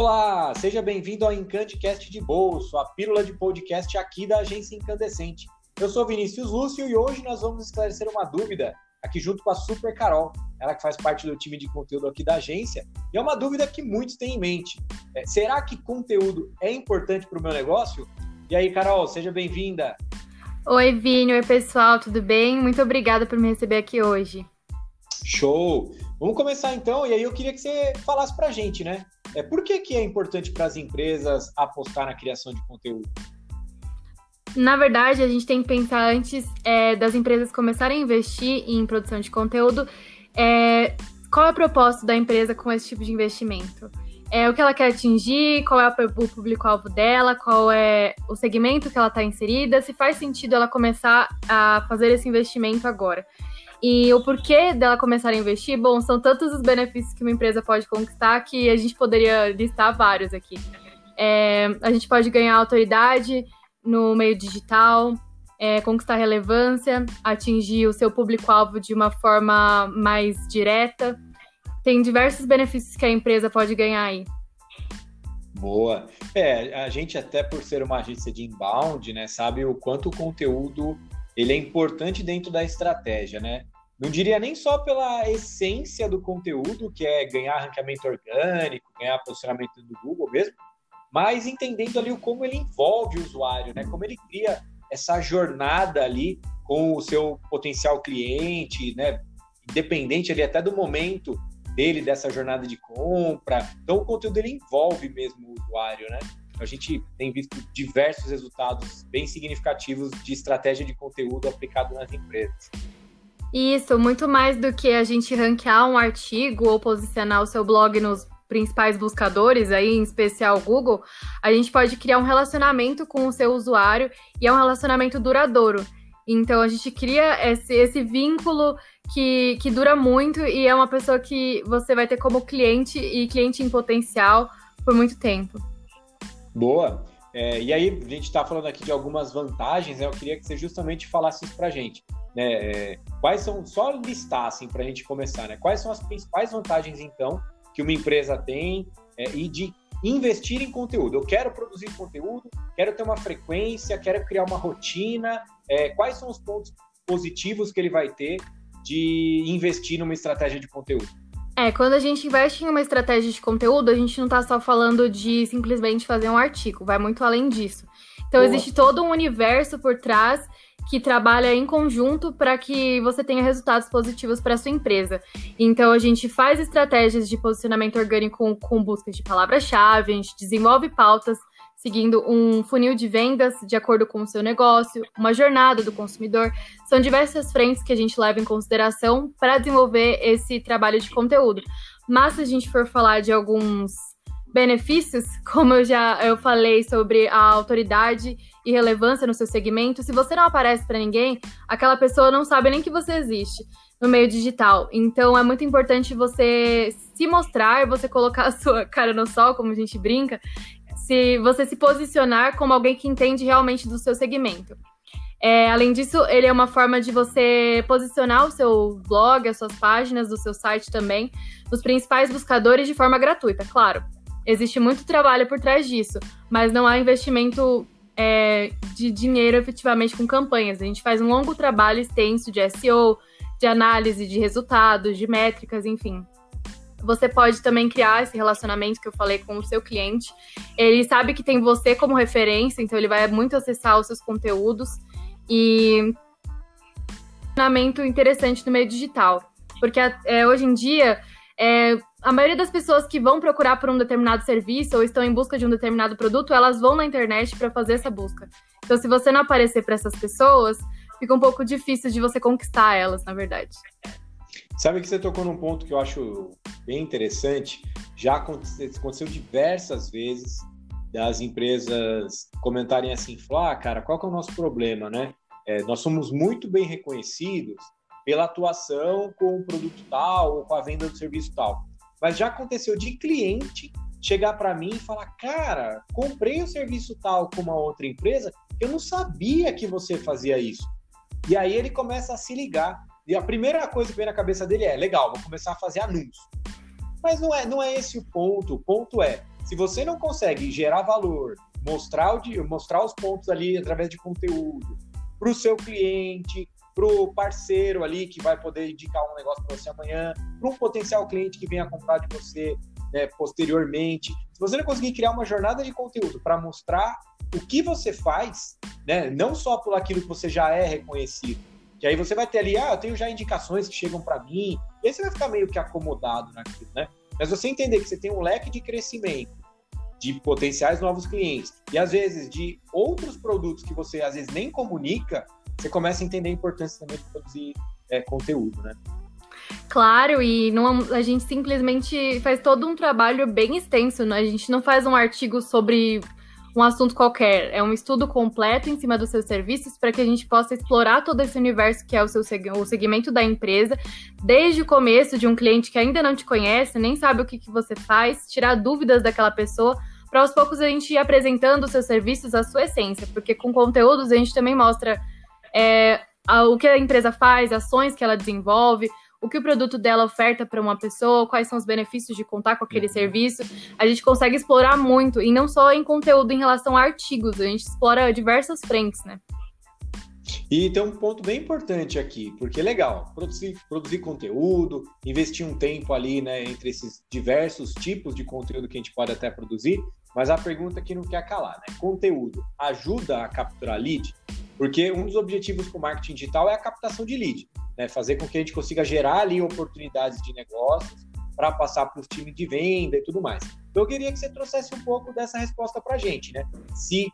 Olá, seja bem-vindo ao Encantecast de Bolso, a pílula de podcast aqui da agência Incandescente. Eu sou Vinícius Lúcio e hoje nós vamos esclarecer uma dúvida aqui junto com a Super Carol, ela que faz parte do time de conteúdo aqui da agência, e é uma dúvida que muitos têm em mente. É, será que conteúdo é importante para o meu negócio? E aí, Carol, seja bem-vinda. Oi, Vini, oi pessoal, tudo bem? Muito obrigada por me receber aqui hoje. Show! Vamos começar então, e aí eu queria que você falasse para a gente, né? É, por que, que é importante para as empresas apostar na criação de conteúdo? Na verdade, a gente tem que pensar antes é, das empresas começarem a investir em produção de conteúdo, é, qual é o propósito da empresa com esse tipo de investimento? É o que ela quer atingir, qual é o público-alvo dela, qual é o segmento que ela está inserida, se faz sentido ela começar a fazer esse investimento agora. E o porquê dela começar a investir, bom, são tantos os benefícios que uma empresa pode conquistar que a gente poderia listar vários aqui. É, a gente pode ganhar autoridade no meio digital, é, conquistar relevância, atingir o seu público-alvo de uma forma mais direta. Tem diversos benefícios que a empresa pode ganhar aí. Boa. É, a gente até por ser uma agência de inbound, né, sabe o quanto o conteúdo ele é importante dentro da estratégia, né? Não diria nem só pela essência do conteúdo, que é ganhar ranqueamento orgânico, ganhar posicionamento no Google mesmo, mas entendendo ali como ele envolve o usuário, né? Como ele cria essa jornada ali com o seu potencial cliente, né? Independente ali até do momento dele dessa jornada de compra. Então o conteúdo ele envolve mesmo o usuário, né? A gente tem visto diversos resultados bem significativos de estratégia de conteúdo aplicado nas empresas. Isso, muito mais do que a gente ranquear um artigo ou posicionar o seu blog nos principais buscadores, aí em especial Google, a gente pode criar um relacionamento com o seu usuário e é um relacionamento duradouro. Então a gente cria esse, esse vínculo que, que dura muito e é uma pessoa que você vai ter como cliente e cliente em potencial por muito tempo. Boa. É, e aí, a gente está falando aqui de algumas vantagens, né? eu queria que você justamente falasse isso para a gente. Né? É, quais são, só listar assim, para a gente começar, né? quais são as principais vantagens, então, que uma empresa tem é, e de investir em conteúdo. Eu quero produzir conteúdo, quero ter uma frequência, quero criar uma rotina. É, quais são os pontos positivos que ele vai ter de investir numa estratégia de conteúdo? É, quando a gente investe em uma estratégia de conteúdo, a gente não está só falando de simplesmente fazer um artigo, vai muito além disso. Então, Boa. existe todo um universo por trás que trabalha em conjunto para que você tenha resultados positivos para sua empresa. Então, a gente faz estratégias de posicionamento orgânico com, com busca de palavra-chave, a gente desenvolve pautas seguindo um funil de vendas de acordo com o seu negócio, uma jornada do consumidor. São diversas frentes que a gente leva em consideração para desenvolver esse trabalho de conteúdo. Mas se a gente for falar de alguns benefícios, como eu já eu falei sobre a autoridade e relevância no seu segmento, se você não aparece para ninguém, aquela pessoa não sabe nem que você existe no meio digital. Então é muito importante você se mostrar, você colocar a sua cara no sol, como a gente brinca, se você se posicionar como alguém que entende realmente do seu segmento. É, além disso, ele é uma forma de você posicionar o seu blog, as suas páginas do seu site também, nos principais buscadores de forma gratuita, claro. Existe muito trabalho por trás disso, mas não há investimento é, de dinheiro efetivamente com campanhas. A gente faz um longo trabalho extenso de SEO, de análise de resultados, de métricas, enfim. Você pode também criar esse relacionamento que eu falei com o seu cliente. Ele sabe que tem você como referência, então ele vai muito acessar os seus conteúdos e relacionamento interessante no meio digital, porque é, hoje em dia é, a maioria das pessoas que vão procurar por um determinado serviço ou estão em busca de um determinado produto, elas vão na internet para fazer essa busca. Então, se você não aparecer para essas pessoas, fica um pouco difícil de você conquistar elas, na verdade. Sabe que você tocou num ponto que eu acho bem interessante. Já aconteceu diversas vezes das empresas comentarem assim, falar, ah, cara, qual que é o nosso problema, né? É, nós somos muito bem reconhecidos pela atuação com o produto tal ou com a venda do serviço tal. Mas já aconteceu de cliente chegar para mim e falar, cara, comprei o serviço tal com uma outra empresa, eu não sabia que você fazia isso. E aí ele começa a se ligar. E a primeira coisa que vem na cabeça dele é: legal, vou começar a fazer anúncio. Mas não é, não é esse o ponto. O ponto é: Se você não consegue gerar valor, mostrar, o, mostrar os pontos ali através de conteúdo para o seu cliente, para o parceiro ali que vai poder indicar um negócio para você amanhã, para um potencial cliente que venha comprar de você né, posteriormente. Se você não conseguir criar uma jornada de conteúdo para mostrar o que você faz, né, não só por aquilo que você já é reconhecido, que aí você vai ter ali, ah, eu tenho já indicações que chegam para mim, e aí você vai ficar meio que acomodado naquilo, né? Mas você entender que você tem um leque de crescimento, de potenciais novos clientes, e às vezes de outros produtos que você às vezes nem comunica, você começa a entender a importância também de produzir é, conteúdo, né? Claro, e não, a gente simplesmente faz todo um trabalho bem extenso, né? A gente não faz um artigo sobre um assunto qualquer, é um estudo completo em cima dos seus serviços para que a gente possa explorar todo esse universo que é o seu o segmento da empresa, desde o começo de um cliente que ainda não te conhece, nem sabe o que, que você faz, tirar dúvidas daquela pessoa, para aos poucos a gente ir apresentando os seus serviços, a sua essência, porque com conteúdos a gente também mostra é, o que a empresa faz, ações que ela desenvolve, o que o produto dela oferta para uma pessoa, quais são os benefícios de contar com aquele uhum. serviço. A gente consegue explorar muito, e não só em conteúdo em relação a artigos, a gente explora diversas frentes, né? E tem um ponto bem importante aqui, porque é legal, produzir, produzir conteúdo, investir um tempo ali, né, entre esses diversos tipos de conteúdo que a gente pode até produzir, mas a pergunta que não quer calar, né? Conteúdo ajuda a capturar lead? Porque um dos objetivos com marketing digital é a captação de lead né? fazer com que a gente consiga gerar ali oportunidades de negócios para passar para os times de venda e tudo mais. Então, eu queria que você trouxesse um pouco dessa resposta para a gente, né? Se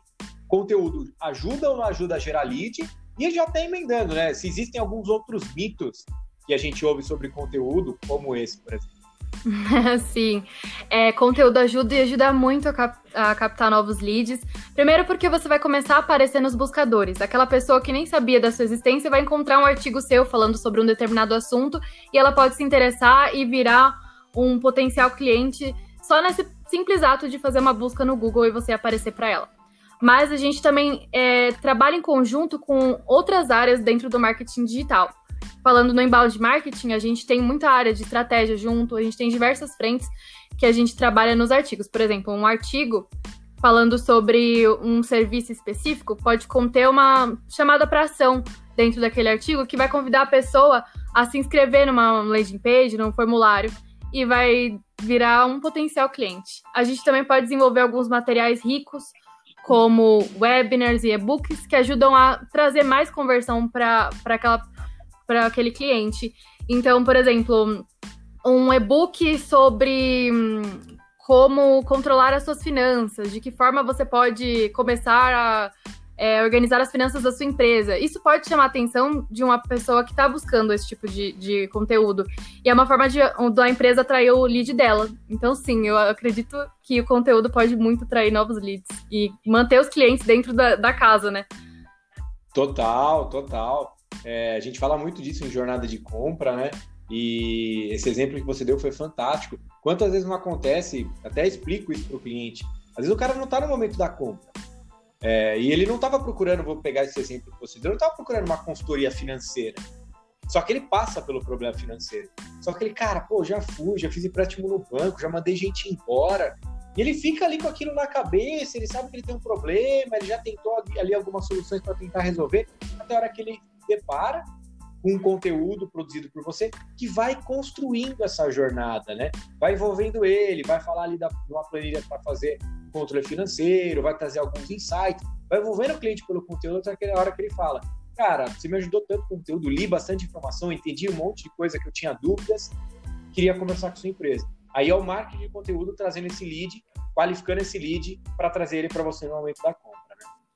conteúdo ajuda ou não ajuda a gerar lead, e já está emendando, né? Se existem alguns outros mitos que a gente ouve sobre conteúdo, como esse, por exemplo. Sim, é, conteúdo ajuda e ajuda muito a, cap a, captar novos leads. Primeiro, porque você vai começar a aparecer nos buscadores. Aquela pessoa que nem sabia da sua existência vai encontrar um artigo seu falando sobre um determinado assunto e ela pode se interessar e virar um potencial cliente só nesse simples ato de fazer uma busca no Google e você aparecer para ela. Mas a gente também é, trabalha em conjunto com outras áreas dentro do marketing digital falando no inbound marketing, a gente tem muita área de estratégia junto, a gente tem diversas frentes que a gente trabalha nos artigos. Por exemplo, um artigo falando sobre um serviço específico pode conter uma chamada para ação dentro daquele artigo que vai convidar a pessoa a se inscrever numa landing page, num formulário e vai virar um potencial cliente. A gente também pode desenvolver alguns materiais ricos, como webinars e e-books, que ajudam a trazer mais conversão para aquela para aquele cliente. Então, por exemplo, um e-book sobre hum, como controlar as suas finanças, de que forma você pode começar a é, organizar as finanças da sua empresa. Isso pode chamar a atenção de uma pessoa que está buscando esse tipo de, de conteúdo. E é uma forma de da empresa atrair o lead dela. Então, sim, eu acredito que o conteúdo pode muito atrair novos leads e manter os clientes dentro da, da casa, né? Total, total. É, a gente fala muito disso em jornada de compra, né? E esse exemplo que você deu foi fantástico. Quantas vezes não acontece, até explico isso para o cliente, às vezes o cara não está no momento da compra. É, e ele não estava procurando, vou pegar esse exemplo que você deu, não estava procurando uma consultoria financeira. Só que ele passa pelo problema financeiro. Só que ele, cara, pô, já fui, já fiz empréstimo no banco, já mandei gente embora. E ele fica ali com aquilo na cabeça, ele sabe que ele tem um problema, ele já tentou ali algumas soluções para tentar resolver, até a hora que ele depara com um conteúdo produzido por você que vai construindo essa jornada, né? Vai envolvendo ele, vai falar ali da, de uma planilha para fazer controle financeiro, vai trazer alguns insights, vai envolvendo o cliente pelo conteúdo até aquela hora que ele fala, cara, você me ajudou tanto com conteúdo, li bastante informação, entendi um monte de coisa que eu tinha dúvidas, queria conversar com sua empresa. Aí é o marketing de conteúdo trazendo esse lead, qualificando esse lead para trazer ele para você no momento da compra.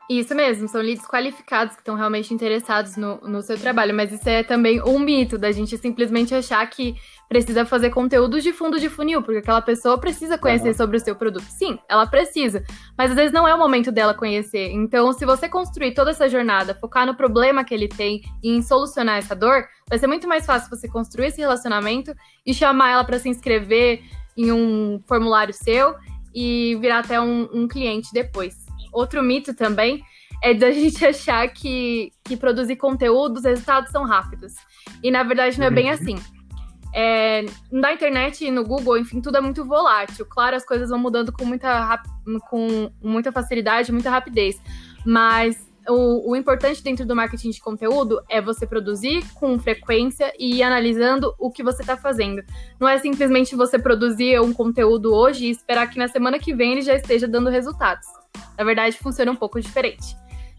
Isso mesmo, são leads qualificados que estão realmente interessados no, no seu trabalho, mas isso é também um mito da gente simplesmente achar que precisa fazer conteúdo de fundo de funil, porque aquela pessoa precisa conhecer uhum. sobre o seu produto. Sim, ela precisa, mas às vezes não é o momento dela conhecer. Então, se você construir toda essa jornada, focar no problema que ele tem e em solucionar essa dor, vai ser muito mais fácil você construir esse relacionamento e chamar ela para se inscrever em um formulário seu e virar até um, um cliente depois outro mito também é da gente achar que, que produzir conteúdo, os resultados são rápidos. E na verdade não é bem uhum. assim. é, na internet e no Google, enfim, tudo é muito volátil. Claro, as coisas vão mudando com muita, com muita facilidade, muita rapidez. Mas o, o, importante dentro do marketing de conteúdo é você produzir com frequência e ir analisando o que você está fazendo. Não é simplesmente você produzir um conteúdo hoje e esperar que na semana que vem ele já esteja dando resultados. Na verdade, funciona um pouco diferente.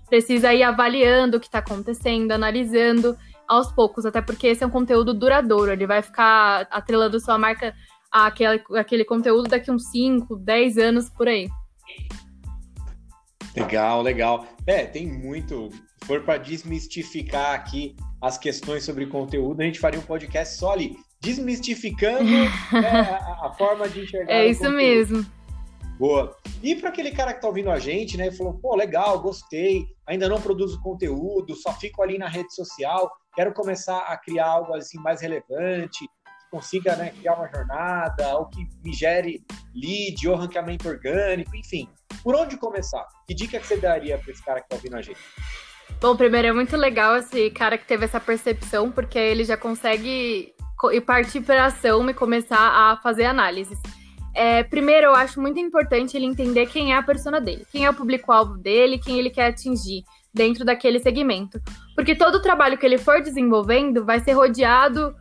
Precisa ir avaliando o que está acontecendo, analisando aos poucos, até porque esse é um conteúdo duradouro, ele vai ficar atrelando sua marca àquele, àquele conteúdo daqui uns 5, 10 anos por aí. Legal, legal. É, tem muito. Se for para desmistificar aqui as questões sobre conteúdo, a gente faria um podcast só ali, desmistificando né, a, a, forma de enxergar. É isso conteúdo. mesmo. Boa. E para aquele cara que está ouvindo a gente, né, e falou, pô, legal, gostei, ainda não produzo conteúdo, só fico ali na rede social, quero começar a criar algo assim mais relevante, consiga né, criar uma jornada, ou que me gere lead ou ranqueamento orgânico, enfim. Por onde começar? Que dica que você daria para esse cara que está ouvindo a gente? Bom, primeiro é muito legal esse cara que teve essa percepção, porque ele já consegue partir para ação e começar a fazer análises. É, primeiro, eu acho muito importante ele entender quem é a persona dele, quem é o público-alvo dele, quem ele quer atingir dentro daquele segmento. Porque todo o trabalho que ele for desenvolvendo vai ser rodeado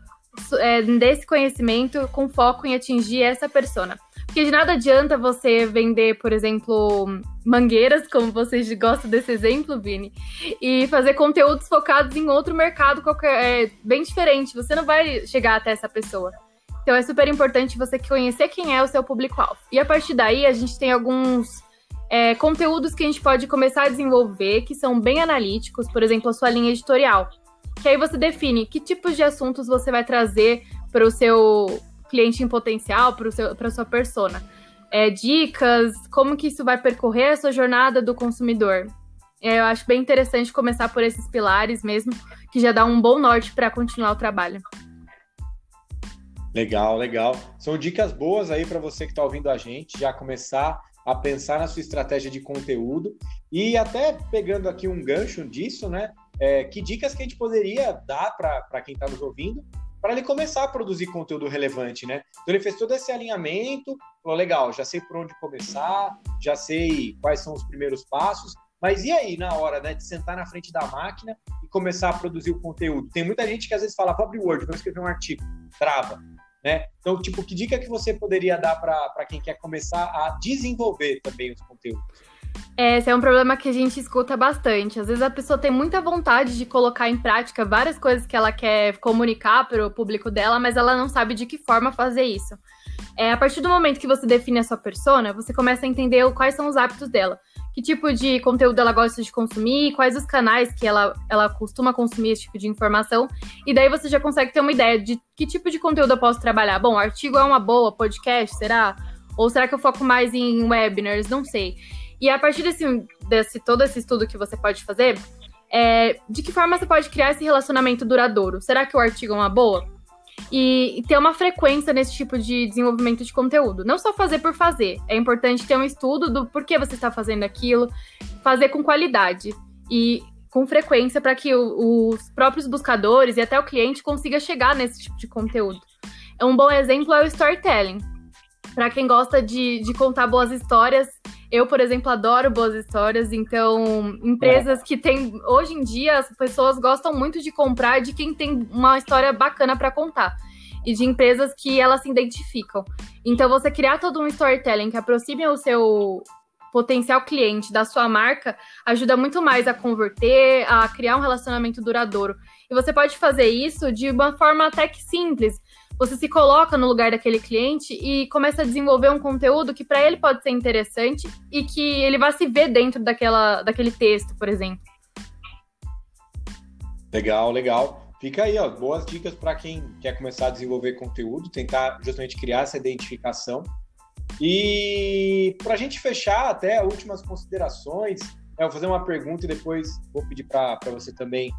é, desse conhecimento com foco em atingir essa persona. Porque de nada adianta você vender, por exemplo, mangueiras, como vocês gostam desse exemplo, Vini, e fazer conteúdos focados em outro mercado qualquer, é, bem diferente. Você não vai chegar até essa pessoa. Então é super importante você conhecer quem é o seu público-alvo. E a partir daí, a gente tem alguns é, conteúdos que a gente pode começar a desenvolver que são bem analíticos, por exemplo, a sua linha editorial. Que aí você define que tipos de assuntos você vai trazer para o seu cliente em potencial, para a sua persona. É, dicas, como que isso vai percorrer a sua jornada do consumidor. É, eu acho bem interessante começar por esses pilares mesmo, que já dá um bom norte para continuar o trabalho. Legal, legal. São dicas boas aí para você que está ouvindo a gente, já começar a pensar na sua estratégia de conteúdo e até pegando aqui um gancho disso, né? É, que dicas que a gente poderia dar para quem está nos ouvindo para ele começar a produzir conteúdo relevante, né? Então ele fez todo esse alinhamento, falou, legal, já sei por onde começar, já sei quais são os primeiros passos, mas e aí na hora né, de sentar na frente da máquina e começar a produzir o conteúdo? Tem muita gente que às vezes fala, abrir Word, vou escrever um artigo, trava. Né? Então, tipo, que dica que você poderia dar para quem quer começar a desenvolver também os conteúdos? Esse é um problema que a gente escuta bastante. Às vezes a pessoa tem muita vontade de colocar em prática várias coisas que ela quer comunicar para o público dela, mas ela não sabe de que forma fazer isso. É, a partir do momento que você define a sua persona, você começa a entender quais são os hábitos dela. Que tipo de conteúdo ela gosta de consumir, quais os canais que ela, ela costuma consumir esse tipo de informação. E daí você já consegue ter uma ideia de que tipo de conteúdo eu posso trabalhar. Bom, artigo é uma boa, podcast, será? Ou será que eu foco mais em webinars? Não sei. E a partir desse, desse todo esse estudo que você pode fazer, é, de que forma você pode criar esse relacionamento duradouro? Será que o artigo é uma boa? E, e, ter uma frequência nesse tipo de desenvolvimento de conteúdo. Não só fazer por fazer. É importante ter um estudo do porquê você está fazendo aquilo, fazer com qualidade e com frequência para que o, os próprios buscadores e até o cliente consiga chegar nesse tipo de conteúdo. Um bom exemplo é o storytelling. Para quem gosta de, de contar boas histórias, eu, por exemplo, adoro boas histórias, então empresas é. que tem hoje em dia as pessoas gostam muito de comprar de quem tem uma história bacana para contar e de empresas que elas se identificam. Então você criar todo um storytelling que aproxime o seu potencial cliente da sua marca ajuda muito mais a converter, a criar um relacionamento duradouro. E você pode fazer isso de uma forma até que simples você se coloca no lugar daquele cliente e começa a desenvolver um conteúdo que para ele pode ser interessante e que ele vai se ver dentro daquela, daquele texto, por exemplo. Legal, legal. Fica aí, ó, boas dicas para quem quer começar a desenvolver conteúdo, tentar justamente criar essa identificação. E para a gente fechar, até últimas considerações, eu vou fazer uma pergunta e depois vou pedir para você também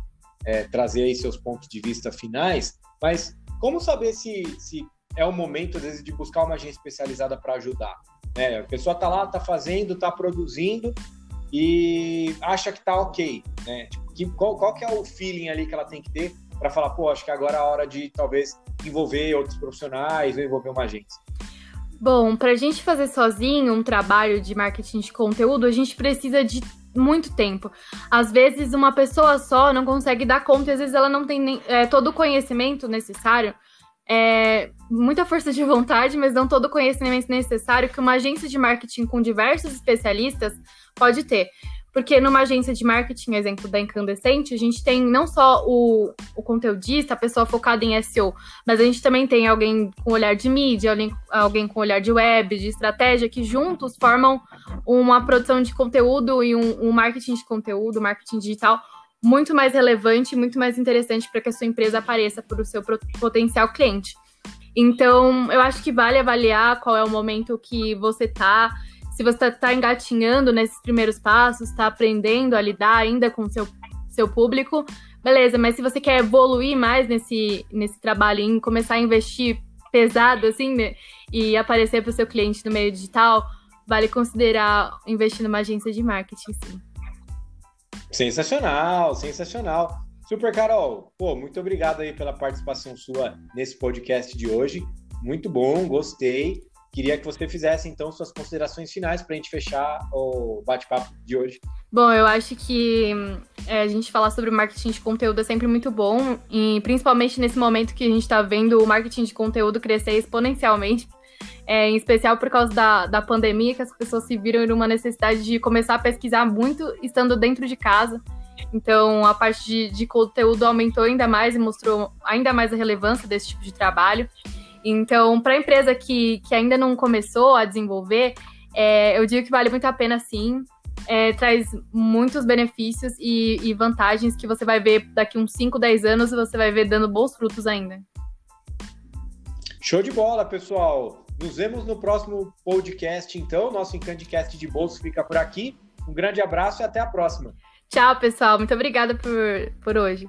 é, trazer aí seus pontos de vista finais. Mas como saber se, se é o momento, às vezes, de buscar uma agência especializada para ajudar? Né? A pessoa está lá, está fazendo, está produzindo e acha que está ok. Né? Tipo, que, qual, qual que é o feeling ali que ela tem que ter para falar, pô, acho que agora é a hora de talvez envolver outros profissionais ou envolver uma agência? Bom, para a gente fazer sozinho um trabalho de marketing de conteúdo, a gente precisa de muito tempo. Às vezes, uma pessoa só não consegue dar conta, e às vezes ela não tem nem, é, todo o conhecimento necessário, é, muita força de vontade, mas não todo o conhecimento necessário que uma agência de marketing com diversos especialistas pode ter. Porque numa agência de marketing, exemplo da Incandescente, a gente tem não só o, o conteudista, a pessoa focada em SEO, mas a gente também tem alguém com olhar de mídia, alguém, alguém com olhar de web, de estratégia, que juntos formam uma produção de conteúdo e um, um marketing de conteúdo, marketing digital muito mais relevante, muito mais interessante para que a sua empresa apareça para o seu potencial cliente. Então, eu acho que vale avaliar qual é o momento que você está se você está tá engatinhando nesses primeiros passos, está aprendendo a lidar ainda com seu, seu público, beleza, mas se você quer evoluir mais nesse, nesse trabalho, em começar a investir pesado, assim, né, e aparecer para o seu cliente no meio digital, vale considerar investir numa agência de marketing, sim. Sensacional, sensacional. Super Carol, pô, muito obrigado aí pela participação sua nesse podcast de hoje. Muito bom, gostei. Queria que você fizesse então suas considerações finais para a gente fechar o bate-papo de hoje. Bom, eu acho que é, a gente falar sobre marketing de conteúdo é sempre muito bom, e principalmente nesse momento que a gente está vendo o marketing de conteúdo crescer exponencialmente, é, em especial por causa da, da pandemia, que as pessoas se viram numa necessidade de começar a pesquisar muito estando dentro de casa. Então, a parte de, de conteúdo aumentou ainda mais e mostrou ainda mais a relevância desse tipo de trabalho. Então, para a empresa que, que ainda não começou a desenvolver, é, eu digo que vale muito a pena sim. É, traz muitos benefícios e, e, vantagens que você vai ver daqui uns 5, 10 anos, você vai ver dando bons frutos ainda. Show de bola, pessoal! Nos vemos no próximo podcast, então. Nosso Encandicast de bolso fica por aqui. Um grande abraço e até a próxima. Tchau, pessoal. Muito obrigada por, por hoje.